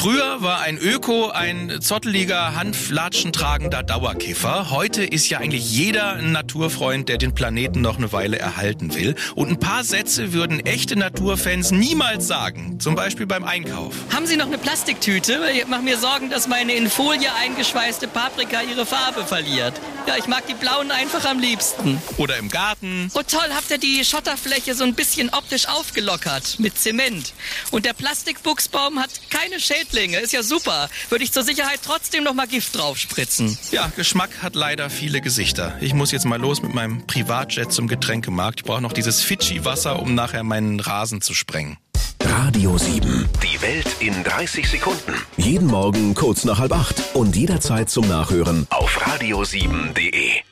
Früher war ein Öko ein zotteliger, handflatschentragender Dauerkiffer. Heute ist ja eigentlich jeder ein Naturfreund, der den Planeten noch eine Weile erhalten will. Und ein paar Sätze würden echte Naturfans niemals sagen. Zum Beispiel beim Einkauf. Haben Sie noch eine Plastiktüte? Ich mache mir Sorgen, dass meine in Folie eingeschweißte Paprika ihre Farbe verliert. Ja, ich mag die blauen einfach am liebsten. Oder im Garten. Oh toll, habt ihr die Schotterfläche so ein bisschen optisch aufgelockert mit Zement. Und der Plastikbuchsbaum hat keine Schädlinge. Ist ja super. Würde ich zur Sicherheit trotzdem noch mal Gift draufspritzen. Ja, Geschmack hat leider viele Gesichter. Ich muss jetzt mal los mit meinem Privatjet zum Getränkemarkt. Ich brauche noch dieses Fidschi-Wasser, um nachher meinen Rasen zu sprengen. Radio 7. Die Welt in 30 Sekunden. Jeden Morgen kurz nach halb acht und jederzeit zum Nachhören Auf radio7.de.